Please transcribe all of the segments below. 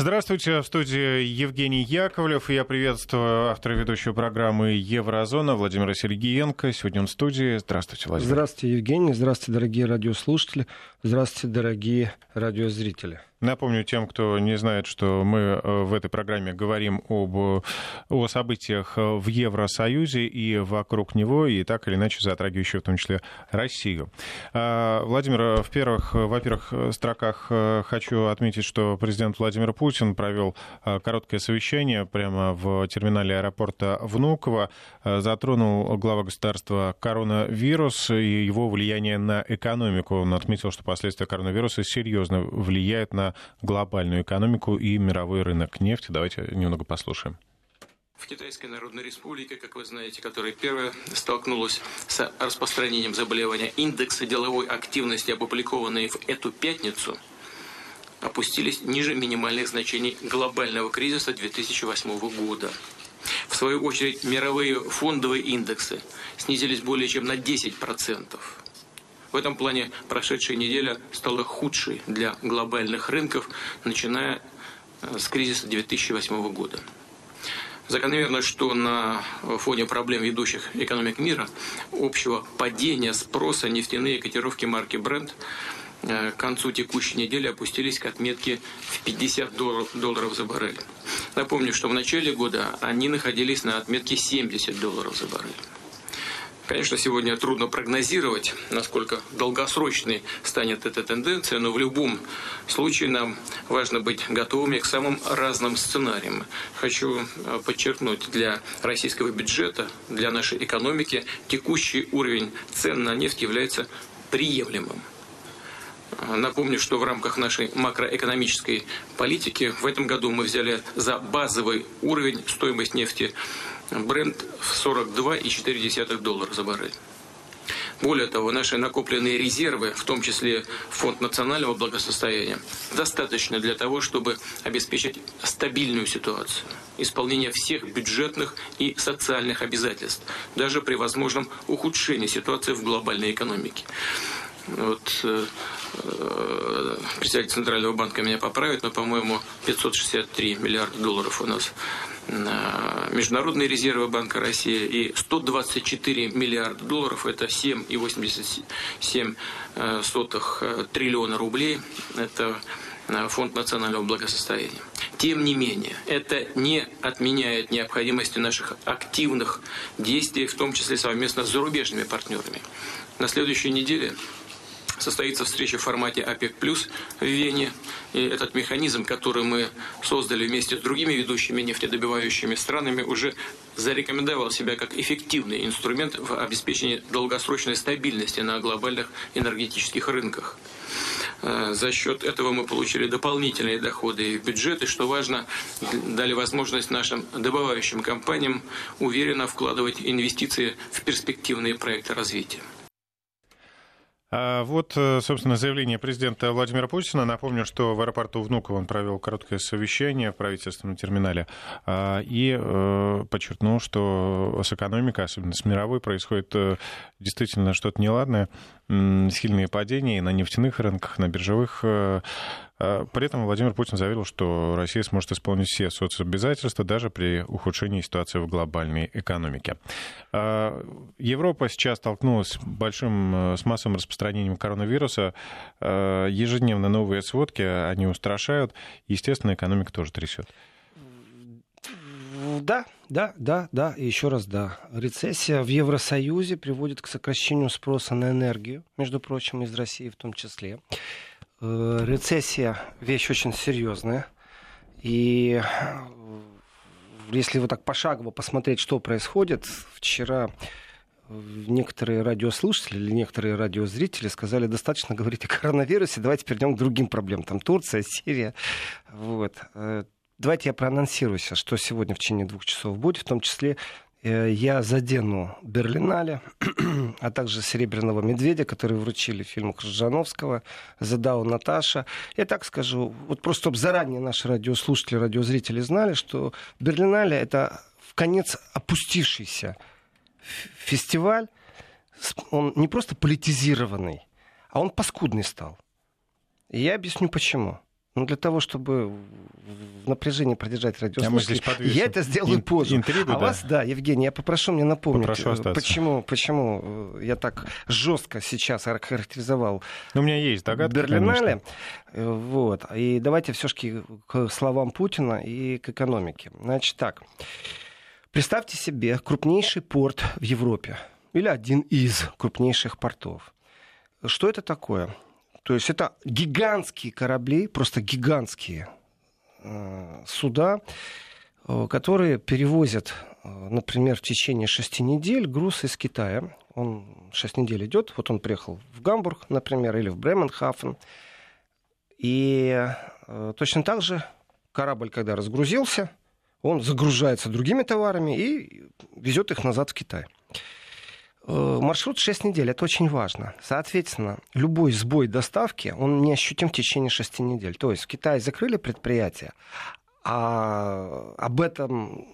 Здравствуйте, в студии Евгений Яковлев. Я приветствую автора ведущей программы «Еврозона» Владимира Сергеенко. Сегодня он в студии. Здравствуйте, Владимир. Здравствуйте, Евгений. Здравствуйте, дорогие радиослушатели. Здравствуйте, дорогие радиозрители. Напомню тем, кто не знает, что мы э, в этой программе говорим об, о событиях в Евросоюзе и вокруг него, и так или иначе затрагивающие в том числе Россию. А, Владимир, в первых, во-первых, строках э, хочу отметить, что президент Владимир Путин провел э, короткое совещание прямо в терминале аэропорта Внуково, затронул глава государства коронавирус и его влияние на экономику. Он отметил, что последствия коронавируса серьезно влияют на глобальную экономику и мировой рынок нефти. Давайте немного послушаем. В Китайской Народной Республике, как вы знаете, которая первая столкнулась с распространением заболевания, индексы деловой активности, опубликованные в эту пятницу, опустились ниже минимальных значений глобального кризиса 2008 года. В свою очередь, мировые фондовые индексы снизились более чем на 10%. В этом плане прошедшая неделя стала худшей для глобальных рынков, начиная э, с кризиса 2008 года. Закономерно, что на фоне проблем ведущих экономик мира, общего падения спроса нефтяные котировки марки Brent э, к концу текущей недели опустились к отметке в 50 долларов за баррель. Напомню, что в начале года они находились на отметке 70 долларов за баррель. Конечно, сегодня трудно прогнозировать, насколько долгосрочной станет эта тенденция, но в любом случае нам важно быть готовыми к самым разным сценариям. Хочу э, подчеркнуть, для российского бюджета, для нашей экономики текущий уровень цен на нефть является приемлемым. Напомню, что в рамках нашей макроэкономической политики в этом году мы взяли за базовый уровень стоимость нефти бренд в 42,4 доллара за баррель. Более того, наши накопленные резервы, в том числе Фонд национального благосостояния, достаточно для того, чтобы обеспечить стабильную ситуацию, исполнение всех бюджетных и социальных обязательств, даже при возможном ухудшении ситуации в глобальной экономике. Вот, э, э, председатель Центрального банка меня поправит, но, по-моему, 563 миллиарда долларов у нас международные резервы Банка России и 124 миллиарда долларов, это 7,87 э, э, триллиона рублей, это э, Фонд национального благосостояния. Тем не менее, это не отменяет необходимости наших активных действий, в том числе совместно с зарубежными партнерами. На следующей неделе состоится встреча в формате ОПЕК+, в Вене. И этот механизм, который мы создали вместе с другими ведущими нефтедобивающими странами, уже зарекомендовал себя как эффективный инструмент в обеспечении долгосрочной стабильности на глобальных энергетических рынках. Э, за счет этого мы получили дополнительные доходы и, что важно, дали возможность нашим добывающим компаниям уверенно вкладывать инвестиции в перспективные проекты развития. А вот, э, собственно, заявление президента Владимира Путина. Напомню, что в аэропорту Внуково он провел короткое совещание в правительственном терминале а, и э, подчеркнул, что с экономикой, особенно с мировой, происходит э, действительно что-то неладное сильные падения на нефтяных рынках, на биржевых. Э, э, при этом Владимир Путин заявил, что Россия сможет исполнить все соцобязательства даже при ухудшении ситуации в глобальной экономике. Э, Европа сейчас столкнулась большим, с массовым распространением коронавируса. Ежедневно новые сводки, они устрашают. Естественно, экономика тоже трясет. Да, да, да, да, и еще раз да. Рецессия в Евросоюзе приводит к сокращению спроса на энергию, между прочим, из России в том числе. Э, рецессия вещь очень серьезная. И э, если вот так пошагово посмотреть, что происходит, вчера некоторые радиослушатели или некоторые радиозрители сказали, достаточно говорить о коронавирусе, давайте перейдем к другим проблемам. Там Турция, Сирия. Вот. Давайте я проанонсирую сейчас, что сегодня в течение двух часов будет, в том числе э, я задену Берлинале, а также Серебряного медведя, который вручили фильму Крыжановского, задал Наташа. Я так скажу, вот просто чтобы заранее наши радиослушатели, радиозрители знали, что Берлинале это в конец опустившийся фестиваль, он не просто политизированный, а он паскудный стал. И я объясню почему. Ну, для того, чтобы в напряжении продержать радиослушателей, а я это сделаю ин- позже. интригу, а да? вас, да, Евгений, я попрошу мне напомнить, Попрошу э, остаться. почему, почему э, я так жестко сейчас охарактеризовал Ну, у меня есть догадка, Берлинале. конечно. Э, Вот. И давайте все-таки к словам Путина и к экономике. Значит так. Представьте себе крупнейший порт в Европе. Или один из крупнейших портов. Что это такое? То есть это гигантские корабли, просто гигантские э, суда, э, которые перевозят, э, например, в течение шести недель груз из Китая. Он шесть недель идет, вот он приехал в Гамбург, например, или в Бременхафен. И точно так же корабль, когда разгрузился, он загружается другими товарами и везет их назад в Китай. Э, Маршрут 6 недель, это очень важно. Соответственно, любой сбой доставки, он неощутим в течение 6 недель. То есть в Китае закрыли предприятие, а об этом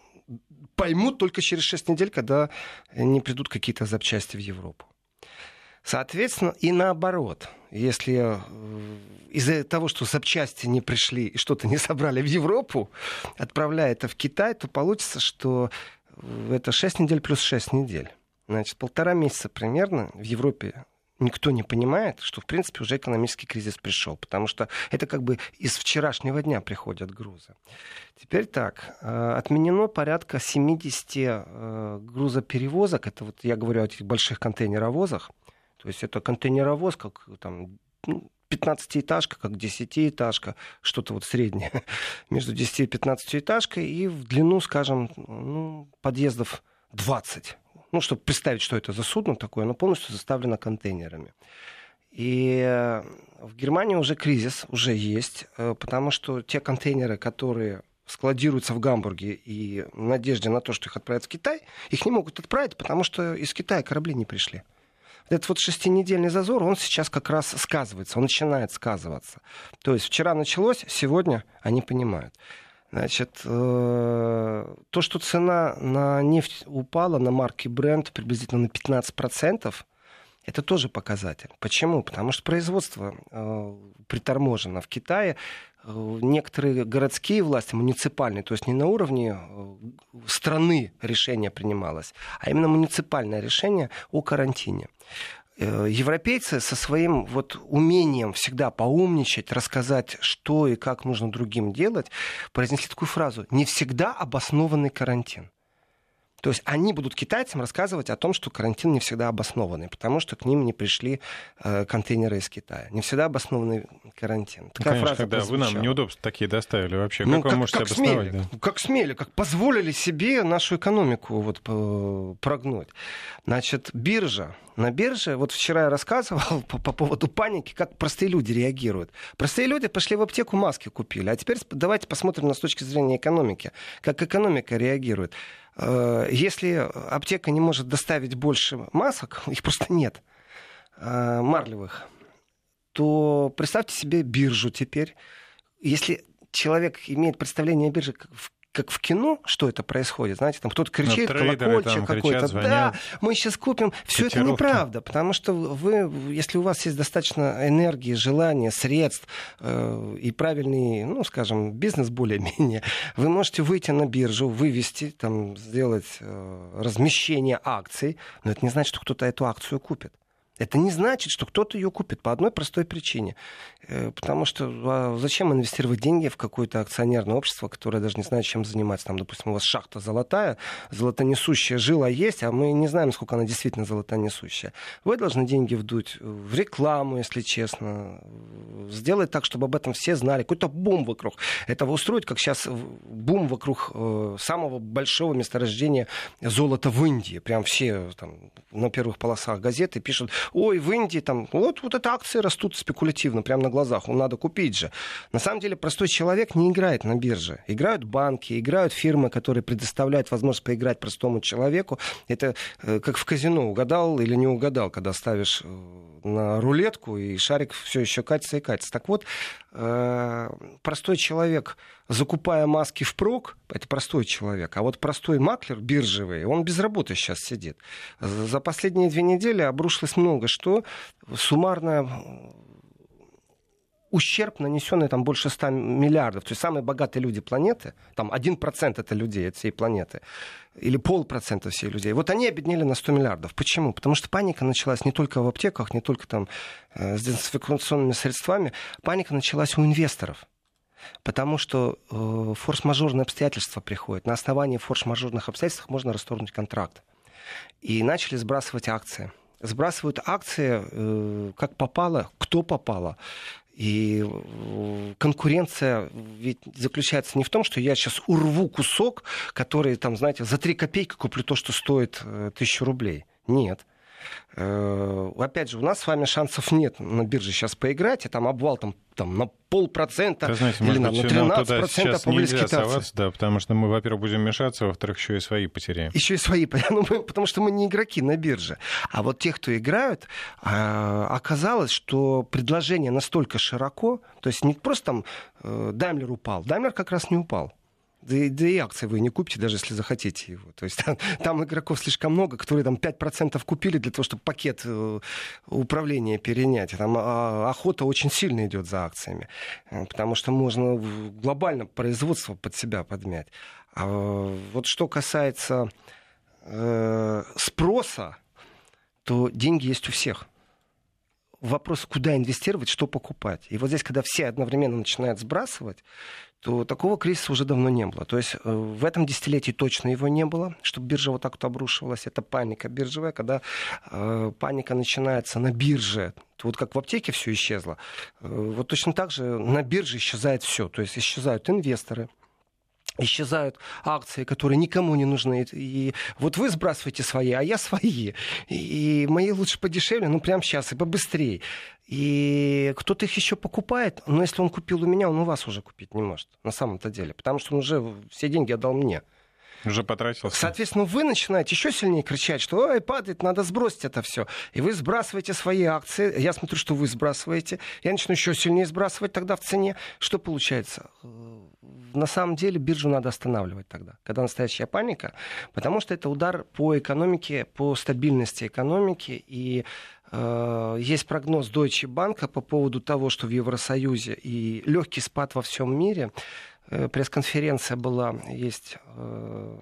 поймут только через 6 недель, когда не придут какие-то запчасти в Европу. Соответственно, и наоборот, если э, из-за того, что запчасти не пришли и что-то не собрали в Европу, отправляя это в Китай, то получится, что э, это 6 недель плюс 6 недель. Значит, полтора месяца примерно в Европе никто не понимает, что, в принципе, уже экономический кризис пришел, потому что это как бы из вчерашнего дня приходят грузы. Теперь так, э, отменено порядка 70 э, грузоперевозок, это вот я говорю о этих больших контейнеровозах, то есть это контейнеровоз, как там ну, 15-этажка, как 10-этажка, что-то вот среднее между 10 и 15-этажкой, и в длину, скажем, ну, подъездов 20. Ну, чтобы представить, что это за судно такое, оно полностью заставлено контейнерами. И э, в Германии уже кризис, уже есть, э, потому что те контейнеры, которые складируются в Гамбурге и в надежде на то, что их отправят в Китай, их не могут отправить, потому что из Китая корабли не пришли. Этот вот шестинедельный зазор, он сейчас как раз сказывается, он начинает сказываться. То есть вчера началось, сегодня они понимают. Значит, э, то, что цена на нефть упала на марке Brent приблизительно на 15%, это тоже показатель. Почему? Потому что производство э, приторможено в Китае. Э, Некоторые городские власти, муниципальные, то есть не на уровне э, страны решение принималось, а именно муниципальное решение о карантине. Э, Европейцы со своим вот умением всегда поумничать, рассказать, что и как нужно другим делать, произнесли такую фразу «не всегда обоснованный карантин». То есть они будут китайцам рассказывать о том, что карантин не всегда обоснованный, потому что к ним не пришли э, контейнеры из Китая. Не всегда обоснованный карантин. Ну, Такая конечно, фраза когда вы нам неудобства такие доставили вообще. Ну, как, вы можете обосновать? смели, да? как смели, как позволили себе нашу экономику вот, э, прогнуть. Значит, биржа. На бирже, вот вчера я рассказывал по, по поводу паники, как простые люди реагируют. Простые люди пошли в аптеку, маски купили. А теперь давайте посмотрим на с точки зрения экономики, как экономика реагирует. Э, Если аптека не может доставить больше масок, их просто нет, э, марлевых, то представьте себе биржу теперь. Если человек имеет представление о бирже в, как в кино, что это происходит, знаете, там кто-то кричит, колокольчик какой-то, да, мы сейчас купим. Все это неправда, потому что вы, если у вас есть достаточно энергии, желания, средств э, и правильный, ну, скажем, бизнес более-менее, вы можете выйти на биржу, вывести, там, сделать э, размещение акций, но это не значит, что кто-то эту акцию купит. Это не значит, что кто-то ее купит по одной простой причине. Э, Потому что а зачем инвестировать деньги в какое-то акционерное общество, которое даже не знает, чем заниматься? Там, допустим, у вас шахта золотая, золотонесущая жила есть, а мы не знаем, сколько она действительно золотонесущая. Вы должны деньги вдуть в рекламу, если честно, сделать так, чтобы об этом все знали. Какой-то бум вокруг этого устроить, как сейчас бум вокруг э, самого большого месторождения золота в Индии. Прям все там, на первых полосах газеты пишут, ой, в Индии там, вот, вот это акции растут спекулятивно, прямо на глазах, ну, надо купить же. На самом деле простой человек не играет на бирже. Играют банки, играют фирмы, которые предоставляют возможность поиграть простому человеку. Это э, как в казино, угадал или не угадал, когда ставишь э, на рулетку, и шарик все еще катится и катится. Так вот, э, простой человек, закупая маски впрок, это простой человек, а вот простой маклер биржевый, он без работы сейчас сидит. За последние две недели обрушилось много что. Суммарно ущерб, нанесенный там больше 100 миллиардов. То есть самые богатые люди планеты, там 1% это людей от всей планеты, или полпроцента всей людей. Вот они обеднели на 100 миллиардов. Почему? Потому что паника началась не только в аптеках, не только там э, с дезинфекционными средствами. Паника началась у инвесторов. Потому что э, форс-мажорные обстоятельства приходят. На основании форс-мажорных обстоятельств можно расторгнуть контракт. И начали сбрасывать акции сбрасывают акции э, как попало, кто попало. И э, конкуренция ведь заключается не в том, что я сейчас урву кусок, который, там, знаете, за три копейки куплю то, что стоит э, тысячу рублей. Нет. Э, опять же, у нас с вами шансов нет на бирже сейчас поиграть, и там обвал там, там на полпроцента знаете, или на 13 процентов нельзя соваться, да, потому что мы, во-первых, будем мешаться, во-вторых, еще и свои потеряем. Еще и свои, ну, потому что мы не игроки на бирже. А вот те, кто играют, а, оказалось, что предложение настолько широко, то есть не просто там э, Даймлер упал, Даймлер как раз не упал. Да и, да и акции вы не купите, даже если захотите его. То есть там, там игроков слишком много, которые там 5% купили для того, чтобы пакет э, управления перенять. Там а, охота очень сильно идет за акциями, э, потому что можно глобально производство под себя подмять. А вот что касается э, спроса, то деньги есть у всех вопрос, куда инвестировать, что покупать. И вот здесь, когда все одновременно начинают сбрасывать, то такого кризиса уже давно не было. То есть э, в этом десятилетии точно его не было, чтобы биржа вот так вот обрушивалась. Это паника биржевая, когда э, паника начинается на бирже. Вот как в аптеке все исчезло, э, вот точно так же на бирже исчезает все. То есть исчезают инвесторы, исчезают акции, которые никому не нужны. И вот вы сбрасываете свои, а я свои. И мои лучше подешевле, ну прямо сейчас и побыстрее. И кто-то их еще покупает, но если он купил у меня, он у вас уже купить не может, на самом-то деле. Потому что он уже все деньги отдал мне. Уже потратился. Соответственно, вы начинаете еще сильнее кричать, что ой, падает, надо сбросить это все. И вы сбрасываете свои акции. Я смотрю, что вы сбрасываете. Я начну еще сильнее сбрасывать тогда в цене. Что получается? На самом деле биржу надо останавливать тогда, когда настоящая паника, потому что это удар по экономике, по стабильности экономики. И э, есть прогноз Deutsche Bank по поводу того, что в Евросоюзе и легкий спад во всем мире пресс-конференция была, есть э,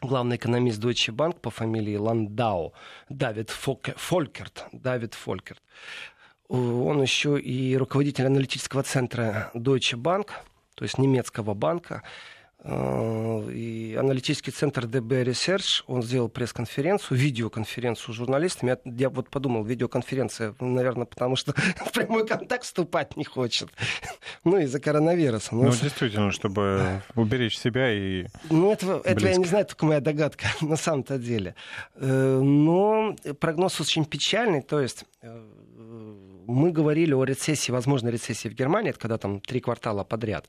главный экономист Deutsche Bank по фамилии Ландау, Давид Фолькерт. Давид Фолькерт. Он еще и руководитель аналитического центра Deutsche Bank, то есть немецкого банка. Э, и аналитический центр DB Research, он сделал пресс-конференцию, видеоконференцию с журналистами. Я, я вот подумал, видеоконференция, наверное, потому что в прямой контакт вступать не хочет. ну, из-за коронавируса. Ну, ну действительно, чтобы уберечь себя и Ну, это, это я не знаю, только моя догадка на самом-то деле. Э, но прогноз очень печальный, то есть э, мы говорили о рецессии, возможной рецессии в Германии, это когда там три квартала подряд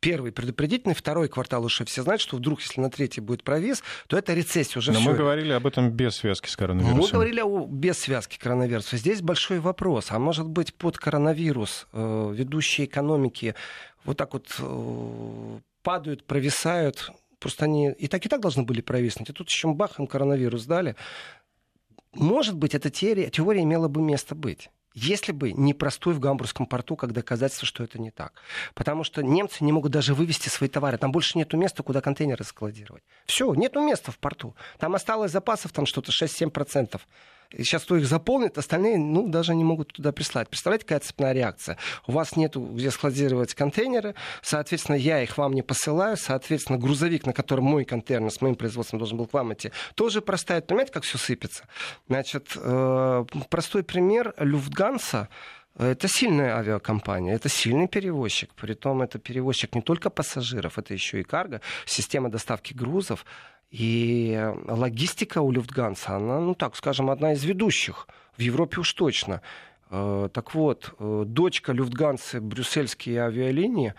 первый предупредительный, второй квартал уже все знают, что вдруг, если на третий будет провис, то это рецессия уже Но все. мы говорили об этом без связки с коронавирусом. Мы говорили о, без связки коронавируса. Здесь большой вопрос. А может быть, под коронавирус э, ведущие экономики вот так вот э, падают, провисают, просто они и так и так должны были провиснуть. И тут еще бах, им коронавирус дали. Может быть, эта теория, теория имела бы место быть если бы не простой в Гамбургском порту, как доказательство, что это не так. Потому что немцы не могут даже вывести свои товары. Там больше нет места, куда контейнеры складировать. Все, нету места в порту. Там осталось запасов там что-то 6-7% сейчас кто их заполнит, остальные, ну, даже не могут туда прислать. Представляете, какая цепная реакция? У вас нету где складировать контейнеры, соответственно, я их вам не посылаю, соответственно, грузовик, на котором мой контейнер с моим производством должен был к вам идти, тоже простает. Понимаете, как все сыпется? Значит, э, простой пример. Люфтганса это сильная авиакомпания, это сильный перевозчик. Притом это перевозчик не только пассажиров, это еще и карго, система доставки грузов. И логистика у Люфтганса, она, ну так скажем, одна из ведущих. В Европе уж точно. Э, так вот, э, дочка Люфтганса, брюссельские авиалинии,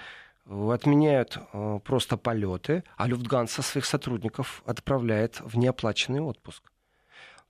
э, отменяют просто полеты, а Люфтганса своих сотрудников отправляет в неоплаченный отпуск.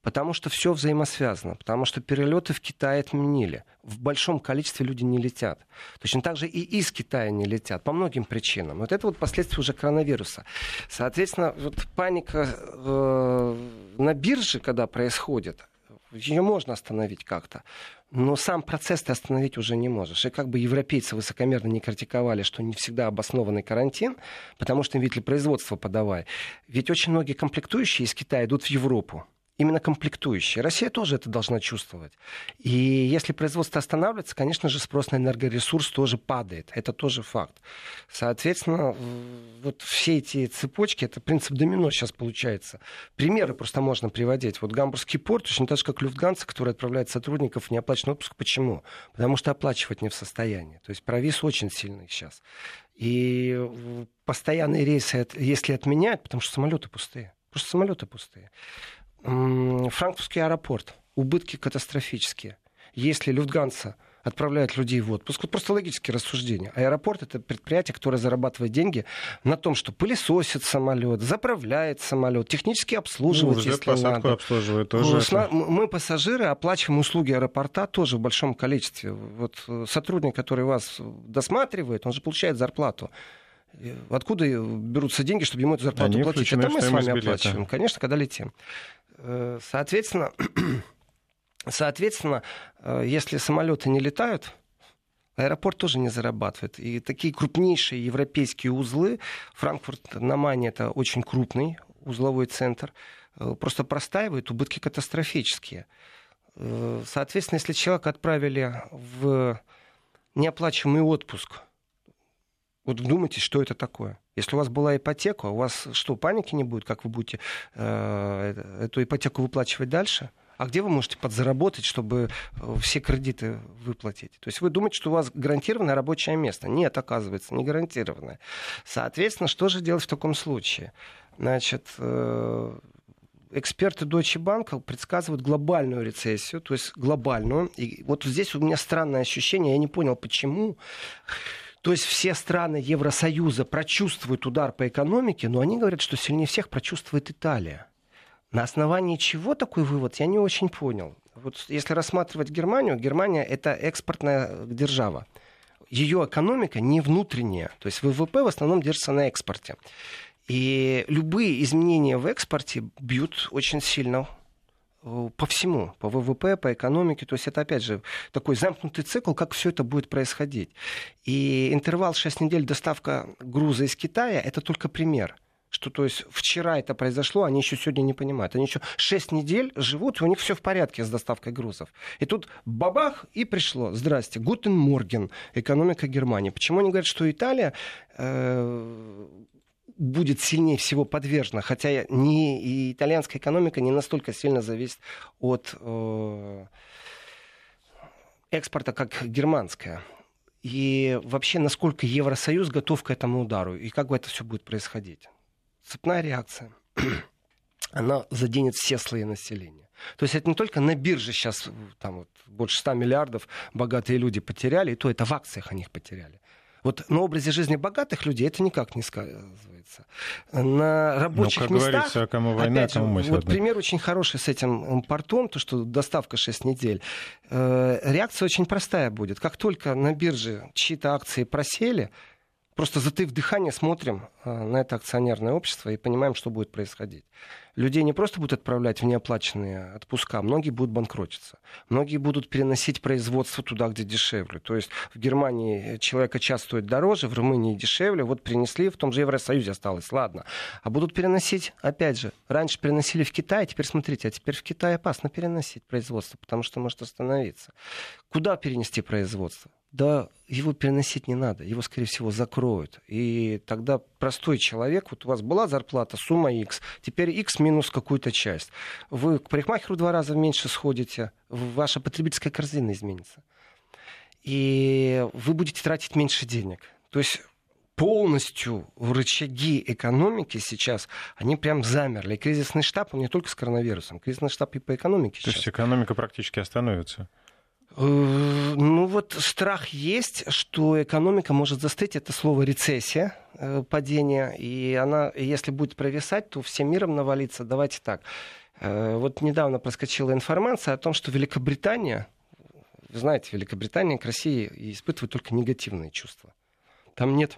Потому что все взаимосвязано, потому что перелеты в Китай отменили. В большом количестве люди не летят. Точно так же и из Китая не летят по многим причинам. Вот это вот последствия уже коронавируса. Соответственно, вот паника э, на бирже, когда происходит, Ее можно остановить как-то. Но сам процесс ты остановить уже не можешь. И как бы европейцы высокомерно не критиковали, что не всегда обоснованный карантин, потому что им ведь для производства подавай. Ведь очень многие комплектующие из Китая идут в Европу именно комплектующие. Россия тоже это должна чувствовать. И если производство останавливается, конечно же, спрос на энергоресурс тоже падает. Это тоже факт. Соответственно, вот все эти цепочки, это принцип домино сейчас получается. Примеры просто можно приводить. Вот Гамбургский порт, точно так же, как Люфтганца, который отправляет сотрудников в неоплаченный отпуск. Почему? Потому что оплачивать не в состоянии. То есть провис очень сильный сейчас. И постоянные рейсы, если отменяют, потому что самолеты пустые. Просто самолеты пустые. Франкфуртский аэропорт. Убытки катастрофические. Если Люфтганса отправляет людей в отпуск. Вот просто логические рассуждения. Аэропорт это предприятие, которое зарабатывает деньги на том, что пылесосит самолет, заправляет самолет, технически обслуживает, ну, если надо. обслуживает тоже. Мы, пассажиры, оплачиваем услуги аэропорта тоже в большом количестве. Вот э, сотрудник, который вас досматривает, он же получает зарплату. Откуда берутся деньги, чтобы ему эту зарплату Они платить? Это мы с вами оплачиваем, конечно, когда летим. Э, соответственно, соответственно, э, если самолеты не летают, аэропорт тоже не зарабатывает. И такие крупнейшие европейские узлы, Франкфурт на Мане это очень крупный узловой центр, э, просто простаивают, убытки катастрофические. Соответственно, если человека отправили в неоплачиваемый отпуск, вот вдумайтесь, что это такое. Если у вас была ипотека, у вас что, паники не будет, как вы будете э, эту ипотеку выплачивать дальше? А где вы можете подзаработать, чтобы э, все кредиты выплатить? То есть вы думаете, что у вас гарантированное рабочее место? Нет, оказывается, не гарантированное. Соответственно, что же делать в таком случае? Значит, э, эксперты Deutsche Bank предсказывают глобальную рецессию, то есть глобальную. И вот здесь у меня странное ощущение, я не понял, почему. То есть все страны Евросоюза прочувствуют удар по экономике, но они говорят, что сильнее всех прочувствует Италия. На основании чего такой вывод, я не очень понял. Вот если рассматривать Германию, Германия это экспортная держава. Ее экономика не внутренняя, то есть ВВП в основном держится на экспорте. И любые изменения в экспорте бьют очень сильно по всему, по ВВП, по экономике. То есть это, опять же, такой замкнутый цикл, как все это будет происходить. И интервал 6 недель доставка груза из Китая – это только пример что то есть вчера это произошло, они еще сегодня не понимают. Они еще 6 недель живут, и у них все в порядке с доставкой грузов. И тут бабах, и пришло. Здрасте, Guten Morgen, экономика Германии. Почему они говорят, что Италия э, будет сильнее всего подвержена, хотя не, и итальянская экономика не настолько сильно зависит от э, экспорта, как германская. И вообще, насколько Евросоюз готов к этому удару, и как бы это все будет происходить. Цепная реакция. Она заденет все слои населения. То есть это не только на бирже сейчас там вот, больше 100 миллиардов богатые люди потеряли, и то это в акциях они их потеряли. Вот на образе жизни богатых людей это никак не сказывается. На рабочих ну, как местах... Говорится, кому война, опять кому вот пример очень хороший с этим портом, то, что доставка 6 недель. Э, реакция очень простая будет. Как только на бирже чьи-то акции просели, Просто затыв дыхание смотрим э, на это акционерное общество и понимаем, что будет происходить. Людей не просто будут отправлять в неоплаченные отпуска, многие будут банкротиться. Многие будут переносить производство туда, где дешевле. То есть в Германии человека час стоит дороже, в Румынии дешевле. Вот принесли, в том же Евросоюзе осталось, ладно. А будут переносить, опять же, раньше переносили в Китай, теперь смотрите, а теперь в Китай опасно переносить производство, потому что может остановиться. Куда перенести производство? Да его переносить не надо, его, скорее всего, закроют. И тогда простой человек, вот у вас была зарплата, сумма X, теперь X минус какую-то часть. Вы к парикмахеру два раза меньше сходите, ваша потребительская корзина изменится. И вы будете тратить меньше денег. То есть полностью в рычаги экономики сейчас, они прям замерли. И кризисный штаб, он не только с коронавирусом, кризисный штаб и по экономике То сейчас. есть экономика практически остановится? Э, ну вот страх есть, что экономика может застыть. Это слово рецессия, э, падение. И она, если будет провисать, то всем миром навалится. Давайте так. Э, вот недавно проскочила информация о том, что Великобритания, вы знаете, Великобритания к России испытывает только негативные чувства. Там нет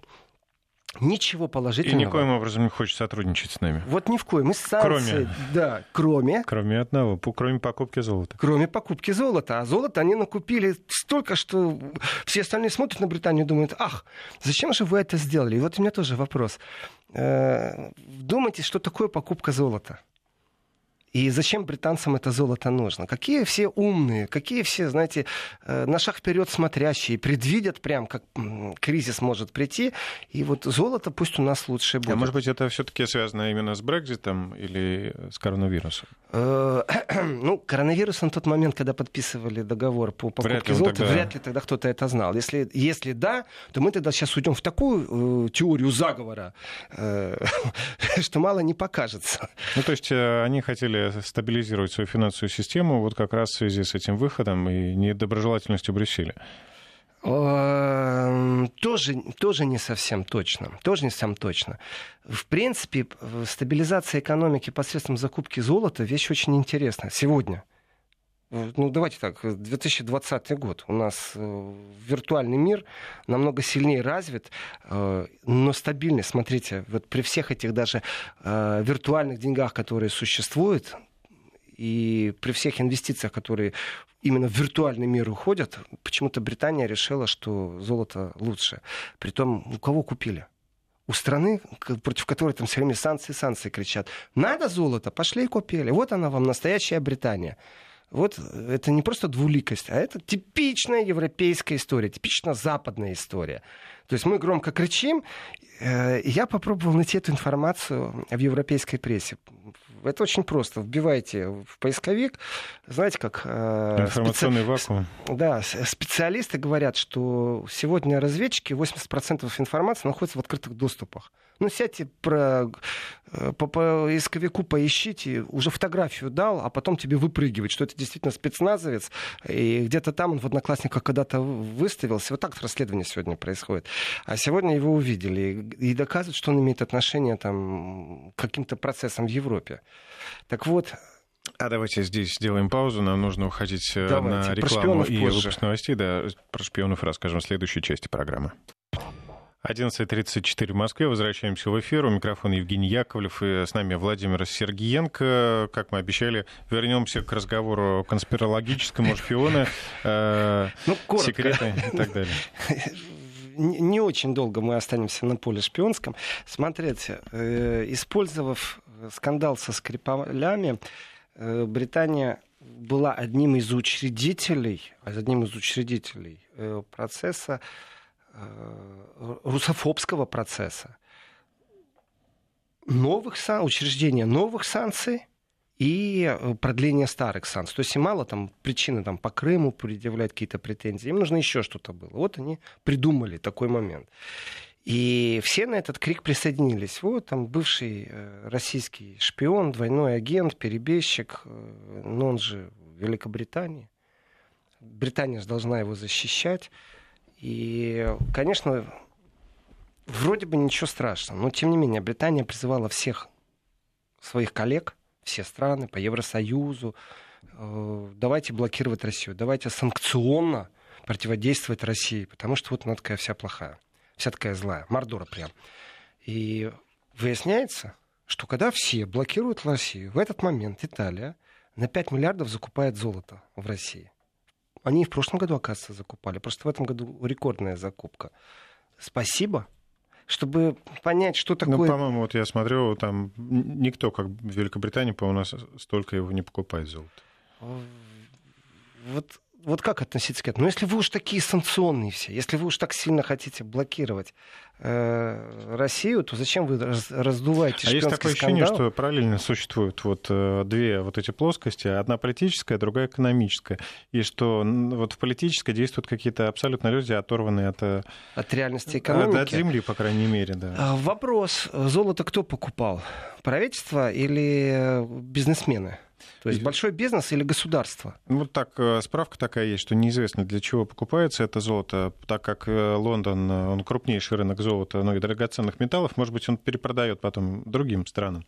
Ничего положительного. И никоим образом не хочет сотрудничать с нами. Вот ни в коем. И санкции, Кроме. да, кроме, Кроме одного, по- кроме покупки золота. кроме покупки золота. А золото они накупили столько, что все остальные смотрят на Британию и думают, ах, зачем же вы это сделали? И вот у меня тоже вопрос. Э, Думайте, что такое покупка золота? И зачем британцам это золото нужно? Какие все умные, какие все, знаете, э, на шаг вперед смотрящие, предвидят прям, как кризис может прийти, и вот золото пусть у нас лучше будет. А может быть, это все-таки связано именно с Брекзитом или с коронавирусом? Э, Ну, коронавирус на тот момент, когда подписывали договор по Вряд покупке он золота, тогда- вряд ли тогда кто-то это знал. Если, если да, то мы тогда сейчас уйдем в такую э, теорию заговора, э, что мало не покажется. Ну, то есть э, они хотели стабилизировать свою финансовую систему вот как раз в связи с этим выходом и недоброжелательностью Брюсселя. Э, Тоже, тоже не совсем точно. Тоже не совсем точно. В принципе, стабилизация экономики посредством закупки золота вещь очень интересная. Сегодня. Э, Ну, давайте так, 2020 год. У нас э, виртуальный мир намного сильнее развит, э, но стабильный. Смотрите, вот при всех этих даже э, виртуальных деньгах, которые существуют, и при всех инвестициях, которые именно в виртуальный мир уходят, почему-то Британия решила, что золото лучше. Притом, у кого купили? У страны, против которой там все время санкции, санкции кричат. Надо золото, пошли и купили. Вот она вам, настоящая Британия. Вот э, это не просто двуликость, а это типичная европейская история, типично западная история. То есть мы громко кричим, э, я попробовал найти эту информацию в европейской прессе. Это очень просто. Вбивайте в поисковик, знаете, как... э, Информационный специ- вакуум. да, специалисты говорят, что сегодня разведчики 80% информации находятся в открытых доступах. Ну, сядьте про, э, по поисковику, поищите, уже фотографию дал, а потом тебе выпрыгивает, что это действительно спецназовец, и где-то там он в Одноклассниках когда-то выставился. Вот так расследование сегодня происходит. А сегодня его увидели и и доказывают, что он имеет отношение там, к каким-то процессам в Европе. Так вот, А давайте здесь сделаем паузу. Нам нужно уходить э, Давайте. на рекламу и позже. выпуск новостей. Да, про шпионов расскажем в следующей части программы. 11.34 в Москве. Возвращаемся в эфир. У микрофона Евгений Яковлев и с нами Владимир Сергиенко. Как мы обещали, вернемся к разговору конспирологическому, шпионы, э, ну, коротко. секреты и так далее. не очень долго мы останемся на поле шпионском. Смотрите, э, использовав скандал со Скрипалями, э, Британия была одним из учредителей, одним из учредителей э, процесса, русофобского процесса. Новых сан- учреждения новых санкций и э, продление старых санкций. То есть им мало там причины там, по Крыму предъявлять какие-то претензии. Им нужно еще что-то было. Вот они придумали такой момент. И все на этот крик присоединились. Вот там бывший э, российский шпион, двойной агент, перебежчик, э, но он же в Великобритании. Британия же должна его защищать. И, конечно, вроде бы ничего страшного, но тем не менее Британия призывала всех своих коллег, все страны по Евросоюзу, э, давайте блокировать Россию, давайте санкционно противодействовать России, потому что вот она такая вся плохая, вся такая злая, мордора прям. И выясняется, что когда все блокируют Россию, в этот момент Италия на 5 миллиардов закупает золото в России. Они и в прошлом году, оказывается, закупали. Просто в этом году рекордная закупка. Спасибо. Чтобы понять, что Ну, такое... по-моему, вот я смотрю, там никто, как в Великобритании, по-моему, у нас столько его не покупает золото. Вот, вот как относиться к этому? Ну, если вы уж такие санкционные все, если вы уж так сильно хотите блокировать э, Россию, то зачем вы раз- раздуваете А есть такое ощущение, скандал? что параллельно существуют вот э, две вот эти плоскости, одна политическая, другая экономическая, и что вот в политической действуют какие-то абсолютно люди, оторванные от, э, От реальности от, экономики. от земли, по крайней мере, да. А, Вопрос. Золото кто покупал? Правительство или э, бизнесмены? То есть большой бизнес или государство? Ну, Вот так, э, справка такая есть, что неизвестно, для чего покупается это золото, так как э, Лондон, э, он крупнейший рынок золота, ну и драгоценных металлов, может быть, он перепродает потом другим странам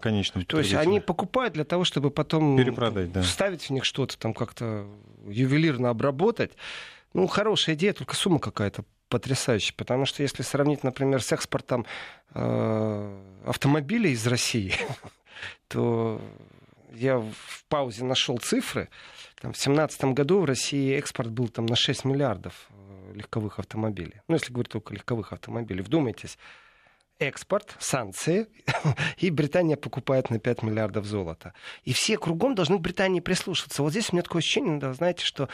конечным То есть они покупают для того, чтобы потом Перепродать, да. вставить в них что-то, там как-то ювелирно обработать. Ну, хорошая идея, только сумма какая-то потрясающе. Потому что если сравнить, например, с экспортом э, автомобилей из России, то я в паузе нашел цифры. Там, в 2017 году в России экспорт был там, на 6 миллиардов э, легковых автомобилей. Ну, если говорить только легковых автомобилей. Вдумайтесь, экспорт, санкции, и Британия покупает на 5 миллиардов золота. И все кругом должны к Британии прислушаться. Вот здесь у меня такое ощущение, да, знаете, что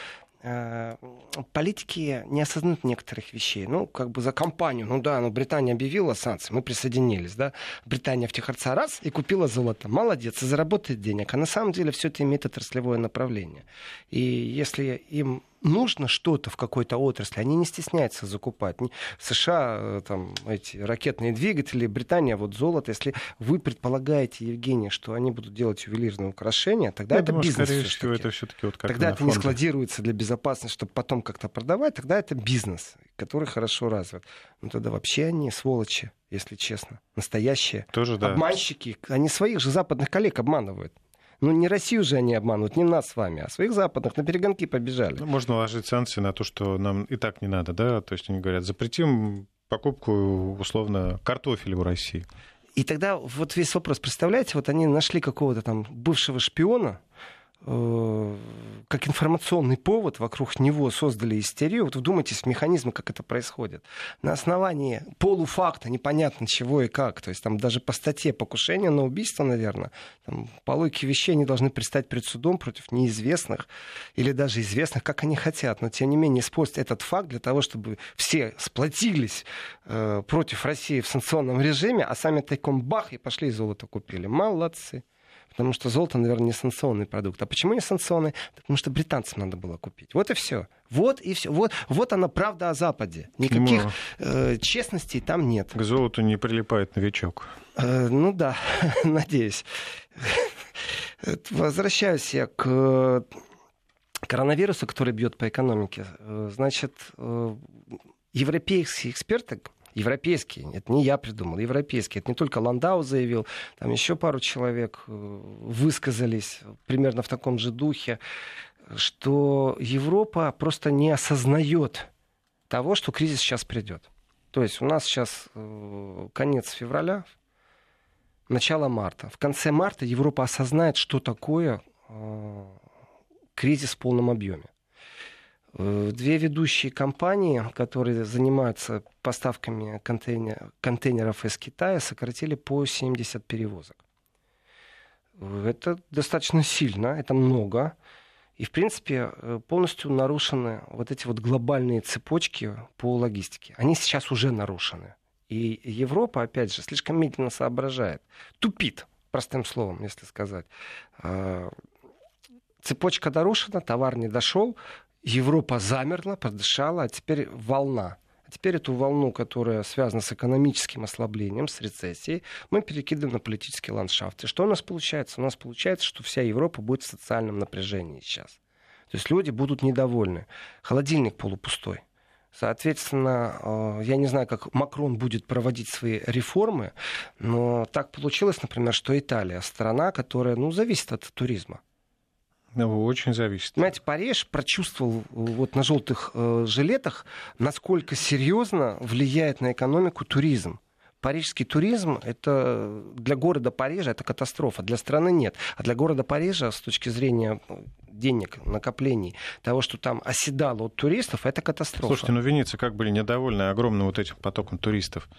политики не осознают некоторых вещей. Ну, как бы за компанию. Ну да, ну Британия объявила санкции, мы присоединились, да. Британия в втихарца раз и купила золото. Молодец, и заработает денег. А на самом деле все это имеет отраслевое направление. И если им нужно что-то в какой-то отрасли, они не стесняются закупать. США э, там эти ракетные двигатели, Британия вот золото. Если вы предполагаете, Евгений, что они будут делать ювелирные украшения, тогда Я это думаю, бизнес. Скорее всего, это все-таки вот как Тогда это фонде. не складируется для безопасности, чтобы потом как-то продавать, тогда это бизнес, который хорошо развит. Ну тогда вообще они сволочи, если честно. Настоящие. Тоже, да. Обманщики. Они своих же западных коллег обманывают. Ну, не Россию же они обманут, не нас с вами, а своих западных на перегонки побежали. Ну, можно ложить санкции на то, что нам и так не надо, да? То есть они говорят, запретим покупку, условно, картофеля в России. И тогда вот весь вопрос, представляете, вот они нашли какого-то там бывшего шпиона, как информационный повод вокруг него создали истерию. Вот вдумайтесь в механизмы, как это происходит. На основании полуфакта, непонятно чего и как. То есть там даже по статье покушения на убийство, наверное, там, по логике вещей они должны предстать перед судом против неизвестных или даже известных, как они хотят. Но тем не менее использовать этот факт для того, чтобы все сплотились э, против России в санкционном режиме, а сами тайком бах и пошли и золото купили. Молодцы. Потому что золото, наверное, не санкционный продукт. А почему не санкционный? Потому что британцам надо было купить. Вот и все. Вот и все. Вот, вот она правда о Западе. Никаких э, честностей там нет. К золоту не прилипает новичок. Э, ну да, надеюсь. Возвращаюсь я к коронавирусу, который бьет по экономике. Э, значит, э, европейские эксперты Европейский, это не я придумал, европейский. Это не только Ландау заявил, там еще пару человек э, высказались примерно в таком же духе, что Европа просто не осознает того, что кризис сейчас придет. То есть у нас сейчас э, конец февраля, начало марта. В конце марта Европа осознает, что такое э, кризис в полном объеме. Э, две ведущие компании, которые занимаются поставками контейнер, контейнеров из Китая, сократили по 70 перевозок. Это достаточно сильно, это много. И, в принципе, э, полностью нарушены вот эти вот глобальные цепочки по логистике. Они сейчас уже нарушены. И Европа, опять же, слишком медленно соображает. Тупит, простым словом, если сказать. А, цепочка нарушена, товар не дошел, Европа замерла, подышала, а теперь волна. А теперь эту волну, которая связана с экономическим ослаблением, с рецессией, мы перекидываем на политический ландшафт. И что у нас получается? У нас получается, что вся Европа будет в социальном напряжении сейчас. То есть люди будут недовольны. Холодильник полупустой. Соответственно, э, я не знаю, как Макрон будет проводить свои реформы, но так получилось, например, что Италия страна, которая ну, зависит от туризма. Ну, очень зависит. Понимаете, Париж прочувствовал вот на желтых э, жилетах, насколько серьезно влияет на экономику туризм. Парижский туризм это для города Парижа это катастрофа, для страны нет. А для города Парижа с точки зрения денег, накоплений, того, что там оседало от туристов, это катастрофа. Слушайте, ну венецы как были недовольны огромным вот этим потоком туристов.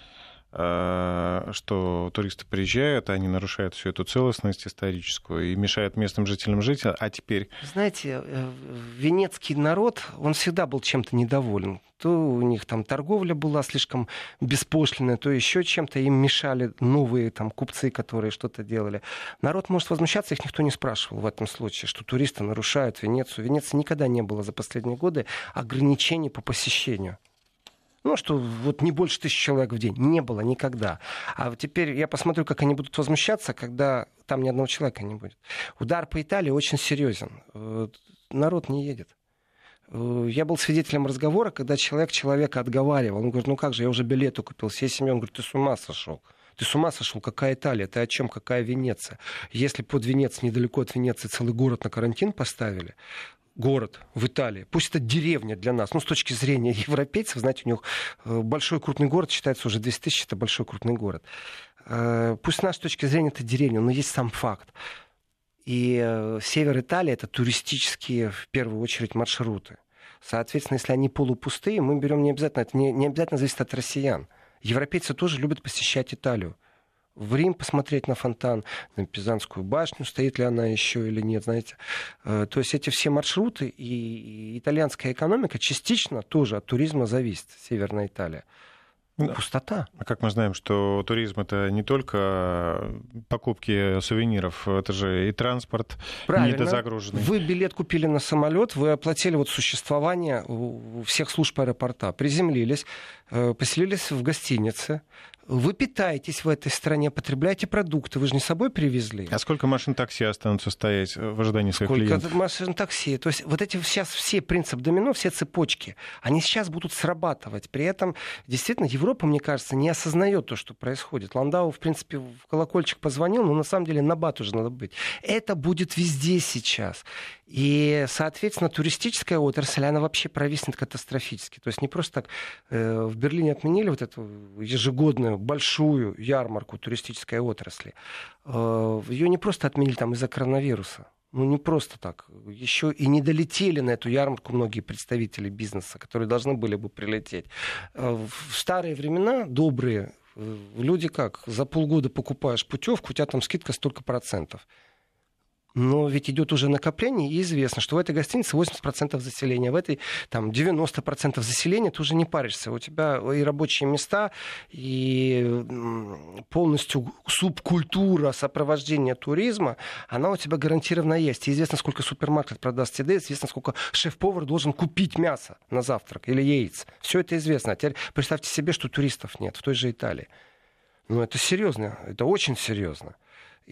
Э, что туристы приезжают, они нарушают всю эту целостность историческую и мешают местным жителям жить, а теперь... Знаете, э, венецкий народ, он всегда был чем-то недоволен. То у них там торговля была слишком беспошлинная, то еще чем-то им мешали новые там купцы, которые что-то делали. Народ может возмущаться, их никто не спрашивал в этом случае, что туристы нарушают Венецию. Венеции никогда не было за последние годы ограничений по посещению. Ну, что вот не больше тысячи человек в день. Не было никогда. А теперь я посмотрю, как они будут возмущаться, когда там ни одного человека не будет. Удар по Италии очень серьезен. Народ не едет. Э, я был свидетелем разговора, когда человек человека отговаривал. Он говорит, ну как же, я уже билеты купил, всей семьей. Он говорит, ты с ума сошел. Ты с ума сошел, какая Италия, ты о чем, какая Венеция? Если под Венецией, недалеко от Венеции, целый город на карантин поставили, город в Италии, пусть это деревня для нас, ну, с точки зрения европейцев, знаете, у них э, большой крупный город считается уже 200 тысяч, это большой крупный город. Э, пусть с нашей точки зрения это деревня, но есть сам факт. И э, север Италии это туристические, в первую очередь, маршруты. Соответственно, если они полупустые, мы берем не обязательно, это не, не обязательно зависит от россиян. Европейцы тоже любят посещать Италию в Рим посмотреть на фонтан, на Пизанскую башню, стоит ли она еще или нет, знаете. Э, то есть эти все маршруты и итальянская экономика частично тоже от туризма зависит, Северная Италия. Пустота. А как мы знаем, что туризм это не только покупки сувениров, это же и транспорт Правильно. недозагруженный. Вы билет купили на самолет, вы оплатили вот существование всех служб аэропорта, приземлились, э, поселились в гостинице, вы питаетесь в этой стране, потребляете продукты, вы же не с собой привезли. А сколько машин такси останутся стоять в ожидании своих сколько клиентов? машин такси. То есть вот эти сейчас все принципы домино, все цепочки, они сейчас будут срабатывать. При этом действительно Европа, мне кажется, не осознает то, что происходит. Ландау, в принципе, в колокольчик позвонил, но на самом деле на бат уже надо быть. Это будет везде сейчас. И, соответственно, туристическая отрасль, она вообще провиснет катастрофически. То есть не просто так э, в Берлине отменили вот эту ежегодную большую ярмарку туристической отрасли. Э, ее не просто отменили там из-за коронавируса. Ну, не просто так. Еще и не долетели на эту ярмарку многие представители бизнеса, которые должны были бы прилететь. Э, в старые времена добрые люди как? За полгода покупаешь путевку, у тебя там скидка столько процентов. Но ведь идет уже накопление, и известно, что в этой гостинице 80% заселения, в этой там 90% заселения, ты уже не паришься. У тебя и рабочие места, и полностью субкультура сопровождения туризма, она у тебя гарантированно есть. И известно, сколько супермаркет продаст еды, известно, сколько шеф-повар должен купить мясо на завтрак или яиц. Все это известно. А теперь представьте себе, что туристов нет в той же Италии. Ну, это серьезно, это очень серьезно.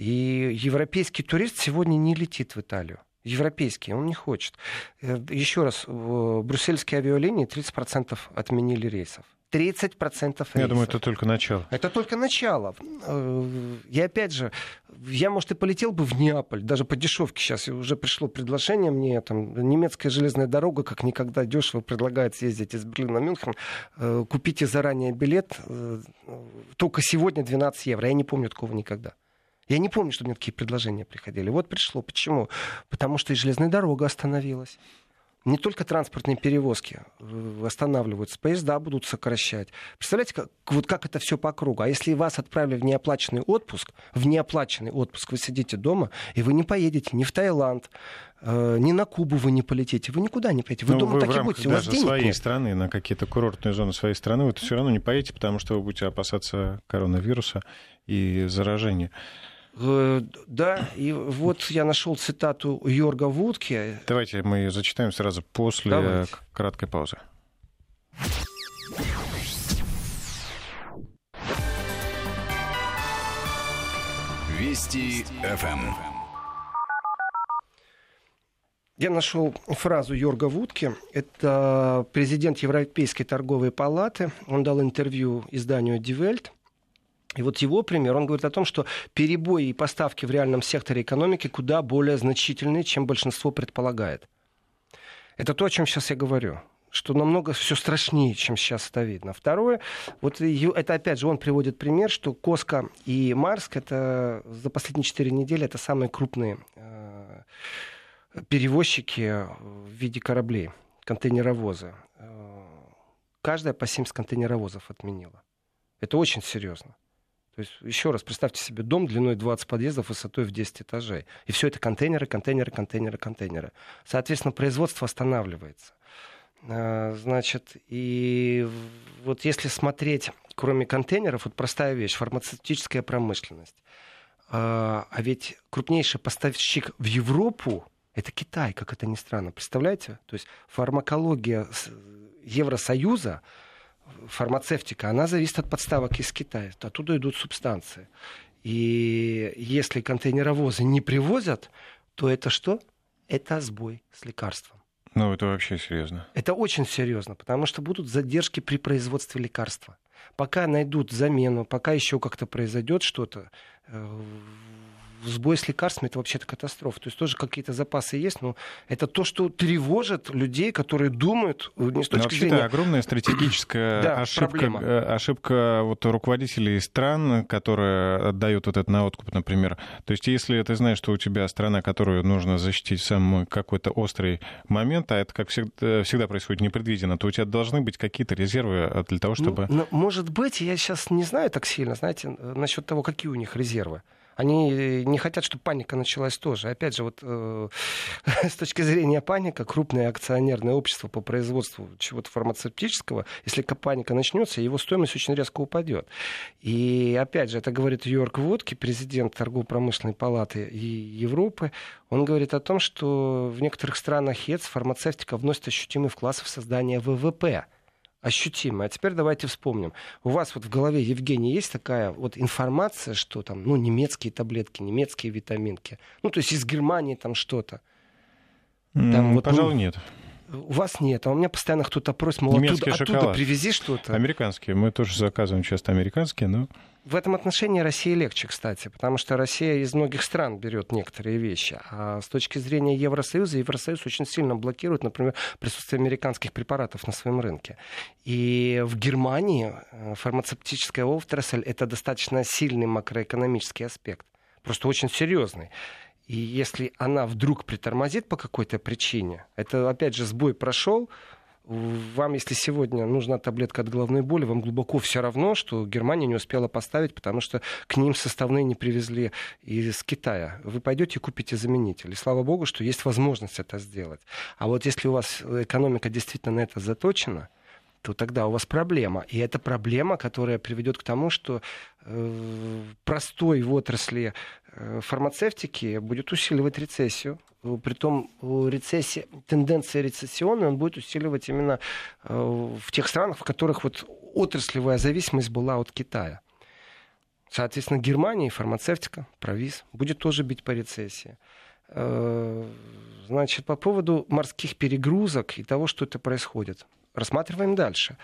И европейский турист сегодня не летит в Италию. Европейский, он не хочет. Э, еще раз, брюссельские авиалинии 30% отменили рейсов. 30% рейсов. Я думаю, это только начало. Это только начало. Э, и опять же, я, может, и полетел бы в Неаполь, даже по дешевке сейчас. Уже пришло предложение мне, там, немецкая железная дорога, как никогда дешево предлагает съездить из Берлина в Мюнхен. Э, купите заранее билет, только сегодня 12 евро. Я не помню такого никогда. Я не помню, что мне такие предложения приходили. Вот пришло. Почему? Потому что и железная дорога остановилась. Не только транспортные перевозки э, останавливаются, поезда будут сокращать. Представляете, как, вот как это все по кругу? А если вас отправили в неоплаченный отпуск, в неоплаченный отпуск, вы сидите дома, и вы не поедете ни в Таиланд, э, ни на Кубу вы не полетите, вы никуда не поедете. Вы Но дома вы так в и будете, у даже вас денег своей нет. страны, на какие-то курортные зоны своей страны, вы все равно не поедете, потому что вы будете опасаться коронавируса и заражения. Э, Да, и вот я нашел цитату Йорга Вудки. Давайте мы ее зачитаем сразу после Давайте. краткой паузы. Вести ФМ. Я нашел фразу Йорга Вудки. Это президент Европейской торговой палаты. Он дал интервью изданию Die Welt. И вот его пример, он говорит о том, что перебои и поставки в реальном секторе экономики куда более значительные, чем большинство предполагает. Это то, о чем сейчас я говорю что намного все страшнее, чем сейчас это видно. Второе, вот это опять же он приводит пример, что Коска и Марск это за последние четыре недели это самые крупные э, перевозчики в виде кораблей, контейнеровозы. Э, Каждая по 70 контейнеровозов отменила. Это очень серьезно. То есть, еще раз, представьте себе дом длиной 20 подъездов, высотой в 10 этажей. И все это контейнеры, контейнеры, контейнеры, контейнеры. Соответственно, производство останавливается. А, Значит, и вот если смотреть, кроме контейнеров, вот простая вещь, фармацевтическая промышленность. А а ведь крупнейший поставщик в Европу это Китай, как это ни странно. Представляете? То есть фармакология Евросоюза, фармацевтика, она зависит от подставок из Китая. Оттуда идут субстанции. И если контейнеровозы не привозят, то это что? Это сбой с лекарством. Ну, это вообще серьезно. Это очень серьезно, потому что будут задержки при производстве лекарства. Пока найдут замену, пока еще как-то произойдет что-то, э, сбой с лекарствами это вообще-то катастрофа. То есть тоже какие-то запасы есть, но это то, что тревожит людей, которые думают э, не с точки зрения... Это огромная стратегическая ошибка, э, ошибка вот руководителей стран, которые отдают вот это на откуп, например. То есть если ты знаешь, что у тебя страна, которую нужно защитить в самый какой-то острый момент, а это, как всегда, всегда происходит непредвиденно, то у тебя должны быть какие-то резервы для того, ну, чтобы... Ну, может быть, я сейчас не знаю так сильно, знаете, насчет того, какие у них резервы. Они не хотят, чтобы паника началась тоже. Опять же, вот э, с точки зрения паника, крупное акционерное общество по производству чего-то фармацевтического, если паника начнется, его стоимость очень резко упадет. И опять же, это говорит Йорк Водки, президент торгово-промышленной палаты Европы. Он говорит о том, что в некоторых странах ЕЦ фармацевтика вносит ощутимый вклад в создание ВВП ощутимо. А теперь давайте вспомним. У вас вот в голове, Евгений, есть такая вот информация, что там, ну, немецкие таблетки, немецкие витаминки. Ну, то есть из Германии там что-то. Там, mm, вот, пожалуй, ну, нет. У вас нет, а у меня постоянно кто-то просит, мол, оттуда, оттуда привези что-то. Американские, мы тоже заказываем часто американские, но... В этом отношении Россия легче, кстати, потому что Россия из многих стран берет некоторые вещи. А с точки зрения Евросоюза, Евросоюз очень сильно блокирует, например, присутствие американских препаратов на своем рынке. И в Германии э, фармацевтическая отрасль — это достаточно сильный макроэкономический аспект. Просто очень серьезный. И если она вдруг притормозит по какой-то причине, это, опять же, сбой прошел, вам, если сегодня нужна таблетка от головной боли, вам глубоко все равно, что Германия не успела поставить, потому что к ним составные не привезли из Китая. Вы пойдете и купите заменитель. И слава богу, что есть возможность это сделать. А вот если у вас экономика действительно на это заточена, то тогда у вас проблема. И это проблема, которая приведет к тому, что э, простой в отрасли э, фармацевтики будет усиливать рецессию. Притом рецессия, тенденция рецессионная он будет усиливать именно э, в тех странах, в которых вот отраслевая зависимость была от Китая. Соответственно, Германия и фармацевтика, провиз, будет тоже бить по рецессии. Э, значит, по поводу морских перегрузок и того, что это происходит. Рассматриваем дальше.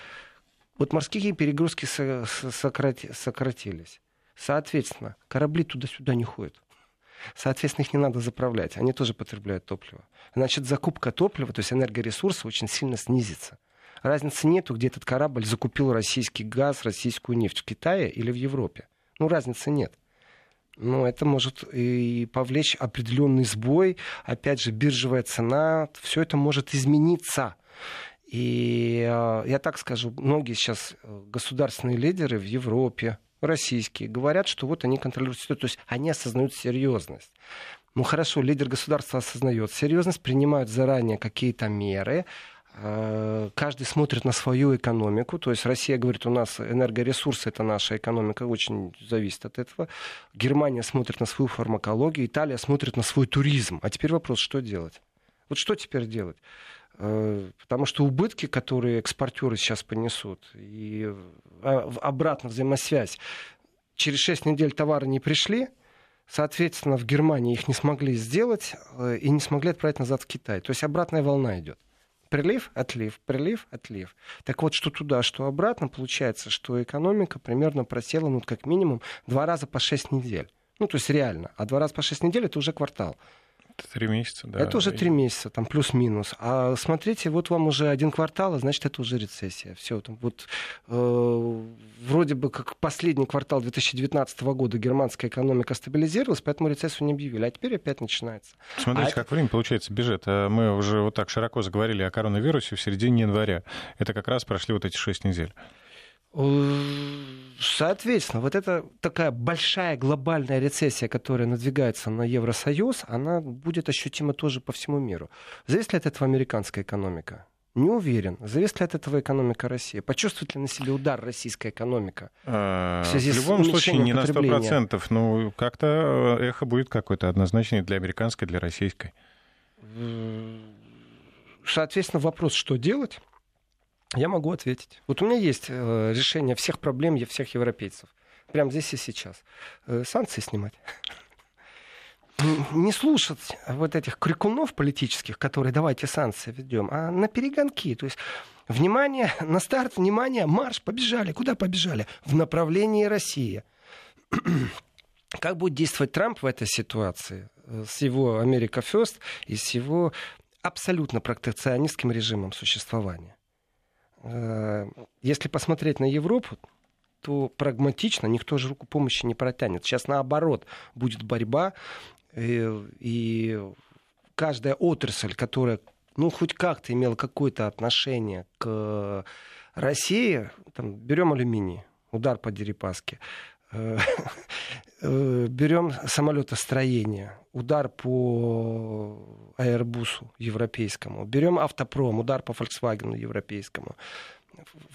Вот морские перегрузки сократились. Соответственно, корабли туда-сюда не ходят. Соответственно, их не надо заправлять. Они тоже потребляют топливо. Значит, закупка топлива, то есть энергоресурса, очень сильно снизится. Разницы нету, где этот корабль закупил российский газ, российскую нефть в Китае или в Европе. Ну, разницы нет. Но это может и повлечь определенный сбой. Опять же, биржевая цена, все это может измениться. И э, я так скажу, многие сейчас э, государственные лидеры в Европе, российские, говорят, что вот они контролируют ситуацию, то есть они осознают серьезность. Ну хорошо, лидер государства осознает серьезность, принимают заранее какие-то меры, э, каждый смотрит на свою экономику, то есть Россия говорит, у нас энергоресурсы, это наша экономика, очень зависит от этого. Германия смотрит на свою фармакологию, Италия смотрит на свой туризм. А теперь вопрос, что делать? Вот что теперь делать? Э, потому что убытки, которые экспортеры сейчас понесут, и а, обратно взаимосвязь, через 6 недель товары не пришли, соответственно, в Германии их не смогли сделать э, и не смогли отправить назад в Китай. То есть обратная волна идет. Прилив, отлив, прилив, отлив. Так вот, что туда, что обратно, получается, что экономика примерно просела, ну, как минимум, два раза по 6 недель. Ну, то есть реально. А два раза по 6 недель это уже квартал. Три месяца, да. Это уже три месяца, там плюс-минус. А смотрите, вот вам уже один квартал, а значит, это уже рецессия. Все, там вот э, вроде бы как последний квартал 2019 года германская экономика стабилизировалась, поэтому рецессию не объявили. А теперь опять начинается. Смотрите, а как это... время, получается, бежит. А мы уже вот так широко заговорили о коронавирусе в середине января. Это как раз прошли вот эти шесть недель. Соответственно, вот эта такая большая глобальная рецессия, которая надвигается на Евросоюз, она будет ощутима тоже по всему миру. Зависит ли от этого американская экономика? Не уверен. Зависит ли от этого экономика России? Почувствует ли на себе удар российская экономика? А, в, связи в любом случае, не на 100%, но как-то э, эхо будет какое-то однозначное для американской, для российской. Соответственно, вопрос, что делать? Я могу ответить. Вот у меня есть э, решение всех проблем всех европейцев. Прямо здесь и сейчас. Э, санкции снимать. Не слушать вот этих крикунов политических, которые давайте санкции ведем, а на перегонки. То есть внимание, на старт, внимание, марш, побежали. Куда побежали? В направлении России. Как будет действовать Трамп в этой ситуации э, с его Америка First и с его абсолютно протекционистским режимом существования? Э, если посмотреть на Европу, то прагматично никто же руку помощи не протянет. Сейчас наоборот будет борьба, и, э, и каждая отрасль, которая ну, хоть как-то имела какое-то отношение к России, там, берем алюминий, удар по Дерипаске, берем самолетостроение, удар по Airbus европейскому, берем автопром, удар по Volkswagen европейскому.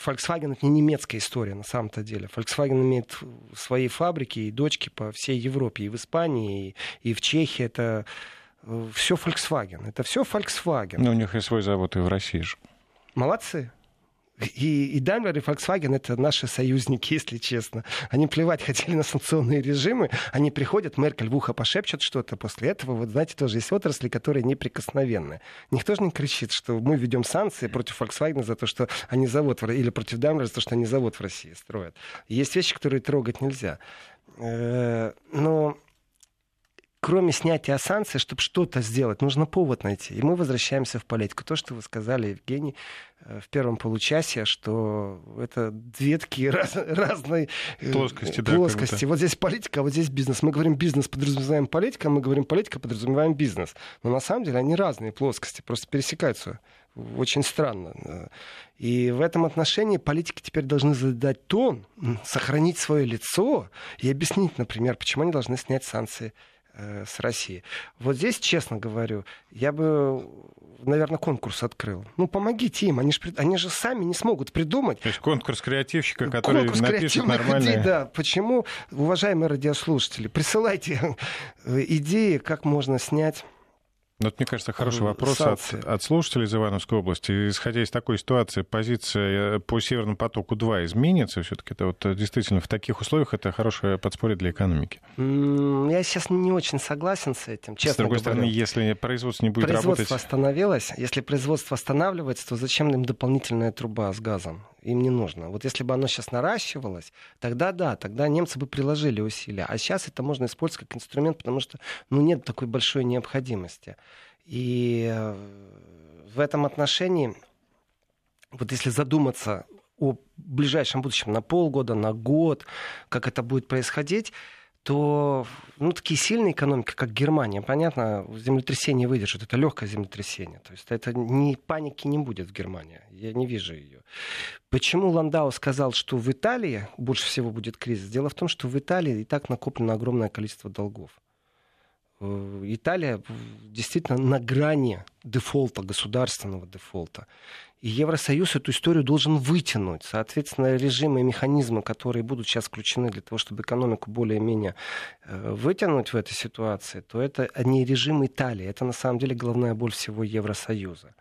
Volkswagen это не немецкая история на самом-то деле. Volkswagen имеет свои фабрики и дочки по всей Европе, и в Испании, и, в Чехии. Это э, все Volkswagen. Это все Volkswagen. Но у них и свой завод и в России же. Молодцы. И, и Daimler, и Volkswagen это наши союзники, если честно. Они плевать хотели на санкционные режимы. Они приходят, Меркель в ухо пошепчет что-то. После этого, вот знаете, тоже есть отрасли, которые неприкосновенны. Никто же не кричит, что мы ведем санкции против Volkswagen за то, что они завод, или против Daimler за то, что они завод в России строят. Есть вещи, которые трогать нельзя. Э, но кроме снятия санкций, чтобы что-то сделать, нужно повод найти. И мы возвращаемся в политику. То, что вы сказали, Евгений, э, в первом получасе, что это две такие раз, разные э, плоскости. плоскости. Да, вот здесь политика, а вот здесь бизнес. Мы говорим бизнес, подразумеваем политика, а мы говорим политика, подразумеваем бизнес. Но на самом деле они разные плоскости, просто пересекаются очень странно. И в этом отношении политики теперь должны задать тон, сохранить свое лицо и объяснить, например, почему они должны снять санкции с Россией. Вот здесь, честно говорю, я бы, наверное, конкурс открыл. Ну, помогите им, они же, они же сами не смогут придумать. То есть конкурс креативщика, который конкурс напишет нормальные... Людей, да. Почему, уважаемые радиослушатели, присылайте э, идеи, как можно снять ну, это, мне кажется, хороший вопрос от, от слушателей из Ивановской области. Исходя из такой ситуации, позиция э, по Северному потоку-2 изменится? Все-таки это вот э, действительно в таких условиях это хорошее подспорье для экономики. Я сейчас не очень согласен с этим, честно С другой говоря. стороны, если производство не будет производство работать... Производство остановилось. Если производство останавливается, то зачем им дополнительная труба с газом? Им не нужно. Вот если бы оно сейчас наращивалось, тогда да, тогда немцы бы приложили усилия. А сейчас это можно использовать как инструмент, потому что ну, нет такой большой необходимости. И э, в этом отношении, вот если задуматься о ближайшем будущем на полгода, на год, как это будет происходить, то ну, такие сильные экономики, как Германия, понятно, землетрясение выдержит. Это легкое землетрясение. То есть это ни паники не будет в Германии. Я не вижу ее. Почему Ландау сказал, что в Италии больше всего будет кризис? Дело в том, что в Италии и так накоплено огромное количество долгов. Э, Италия действительно на грани дефолта, государственного дефолта. И Евросоюз эту историю должен вытянуть. Соответственно, режимы и механизмы, которые будут сейчас включены для того, чтобы экономику более-менее э, вытянуть в этой ситуации, то это не режим Италии. Это на самом деле головная боль всего Евросоюза.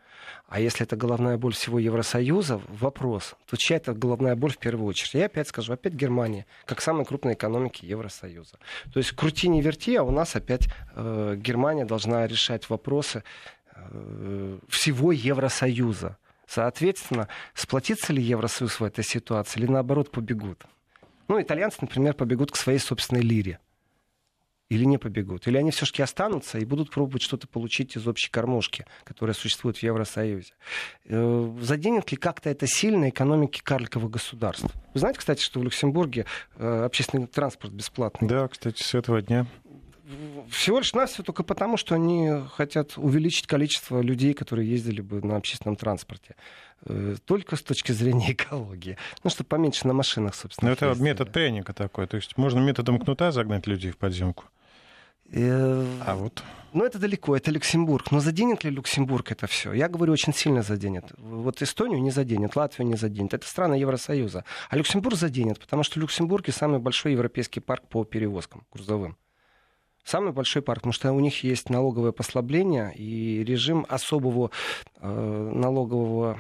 А если это головная боль всего Евросоюза, вопрос, то чья это головная боль в первую очередь? Я опять скажу, опять Германия, как самая крупная экономика Евросоюза. То есть крути не верти, а у нас опять э, Германия должна решать вопросы э, всего Евросоюза. Соответственно, сплотится ли Евросоюз в этой ситуации или наоборот побегут? Ну, итальянцы, например, побегут к своей собственной лире. Или не побегут? Или они все-таки останутся и будут пробовать что-то получить из общей кормушки, которая существует в Евросоюзе? Э, заденет ли как-то это сильно экономики карликовых государств? Вы знаете, кстати, что в Люксембурге э, общественный транспорт бесплатный? Да, кстати, с этого дня всего лишь навсего только потому, что они хотят увеличить количество людей, которые ездили бы на общественном транспорте. Э, только с точки зрения экологии. Ну, чтобы поменьше на машинах, собственно. Но это ездили. метод пряника такой. То есть можно методом кнута загнать людей в подземку. Э, а вот. Ну, это далеко, это Люксембург. Но заденет ли Люксембург это все? Я говорю, очень сильно заденет. Вот Эстонию не заденет, Латвию не заденет. Это страны Евросоюза. А Люксембург заденет, потому что в Люксембурге самый большой европейский парк по перевозкам грузовым. Самый большой парк, потому что у них есть налоговое послабление и режим особого э, налогового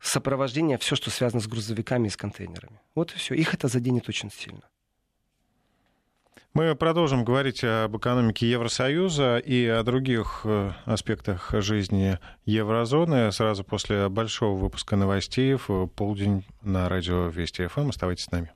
сопровождения, все, что связано с грузовиками и с контейнерами. Вот и все. Их это заденет очень сильно. Мы продолжим говорить об экономике Евросоюза и о других э, аспектах жизни еврозоны сразу после большого выпуска новостей в полдень на радио Вести ФМ. Оставайтесь с нами.